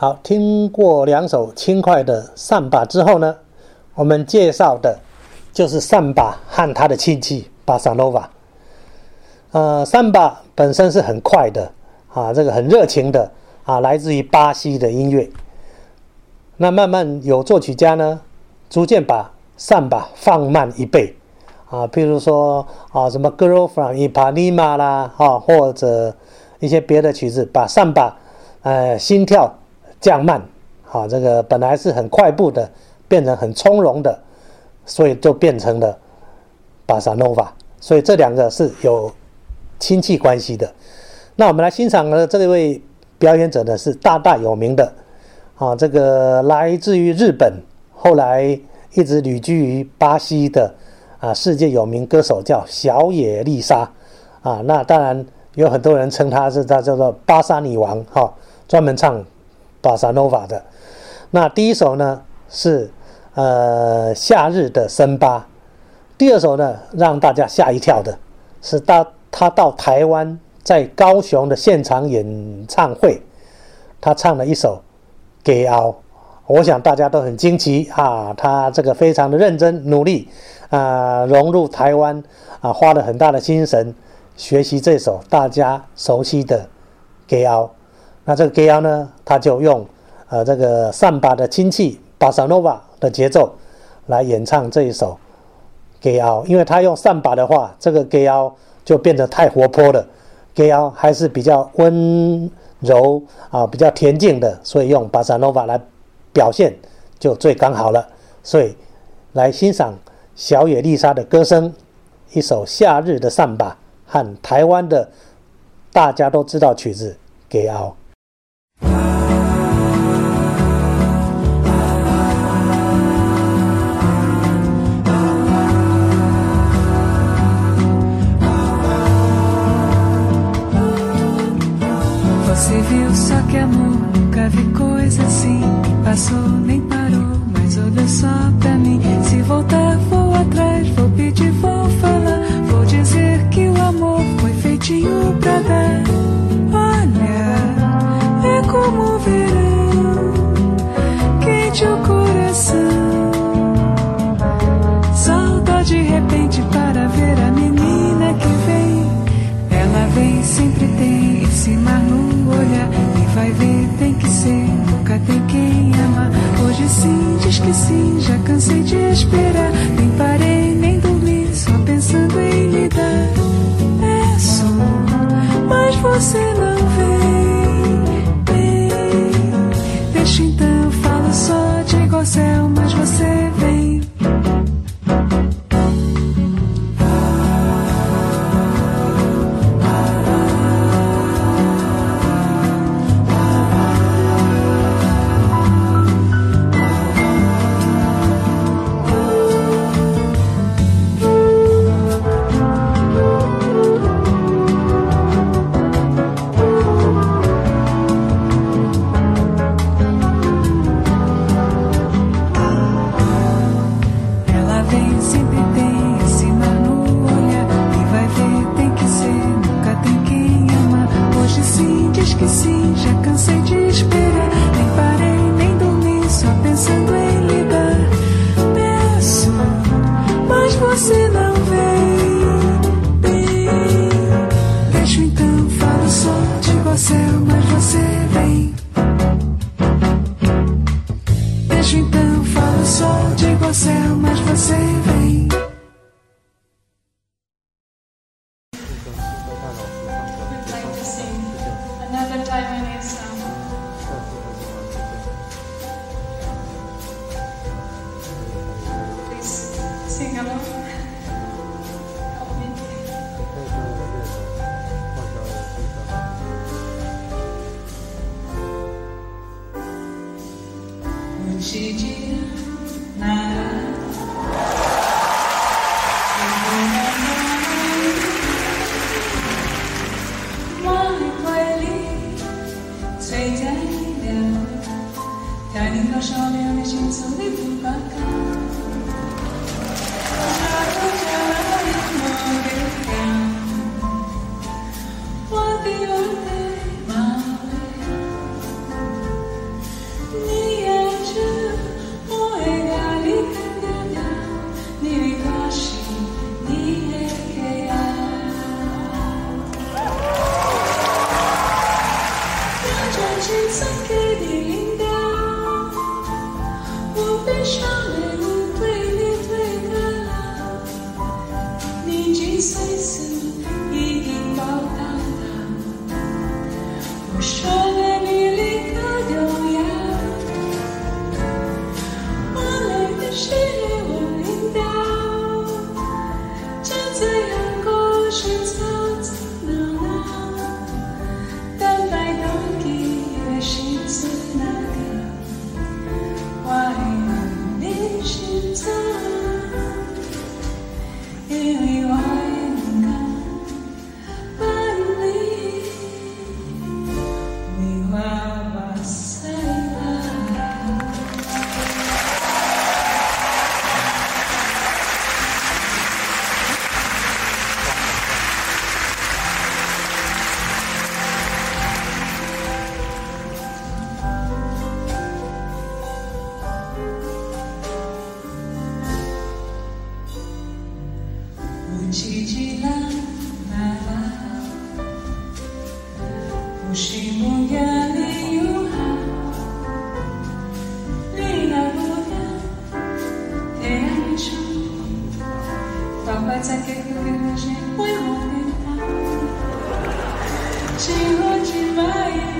好，听过两首轻快的萨巴之后呢，我们介绍的就是萨巴和他的亲戚巴萨诺瓦。呃，萨巴本身是很快的啊，这个很热情的啊，来自于巴西的音乐。那慢慢有作曲家呢，逐渐把萨巴放慢一倍啊，譬如说啊，什么《Girl from Ipanema》啦，啊，或者一些别的曲子，把萨巴呃心跳。降慢，好，这个本来是很快步的，变成很从容的，所以就变成了巴萨诺瓦。所以这两个是有亲戚关系的。那我们来欣赏的这位表演者呢，是大大有名的，啊，这个来自于日本，后来一直旅居于巴西的啊，世界有名歌手叫小野丽莎，啊，那当然有很多人称她是她叫做巴萨女王，哈，专门唱。巴萨诺瓦的。那第一首呢是呃夏日的森巴，第二首呢让大家吓一跳的是到他到台湾在高雄的现场演唱会，他唱了一首《给敖》，我想大家都很惊奇啊，他这个非常的认真努力啊，融入台湾啊，花了很大的精神学习这首大家熟悉的《给敖》。那这个 g a y 呢，他就用呃这个萨巴的亲戚巴萨诺瓦的节奏来演唱这一首 g a y 因为他用萨巴的话，这个 g a y 就变得太活泼了 g a y 还是比较温柔啊，比较恬静的，所以用巴萨诺瓦来表现就最刚好了。所以来欣赏小野丽莎的歌声，一首夏日的萨巴和台湾的大家都知道曲子 g a y que amor, nunca vi coisa assim. Passou, esqueci, já cansei de esperar. você não vem. Deixo então, falo só de você, mas você vem. Deixo então, falo só de você, mas você vem. sing along. te dirá nada. 奇迹啦啦啦，我希望呀你有好，你那不呀太阳升，爸爸在给哥哥谁为我点灯，寂寞寂寞呀。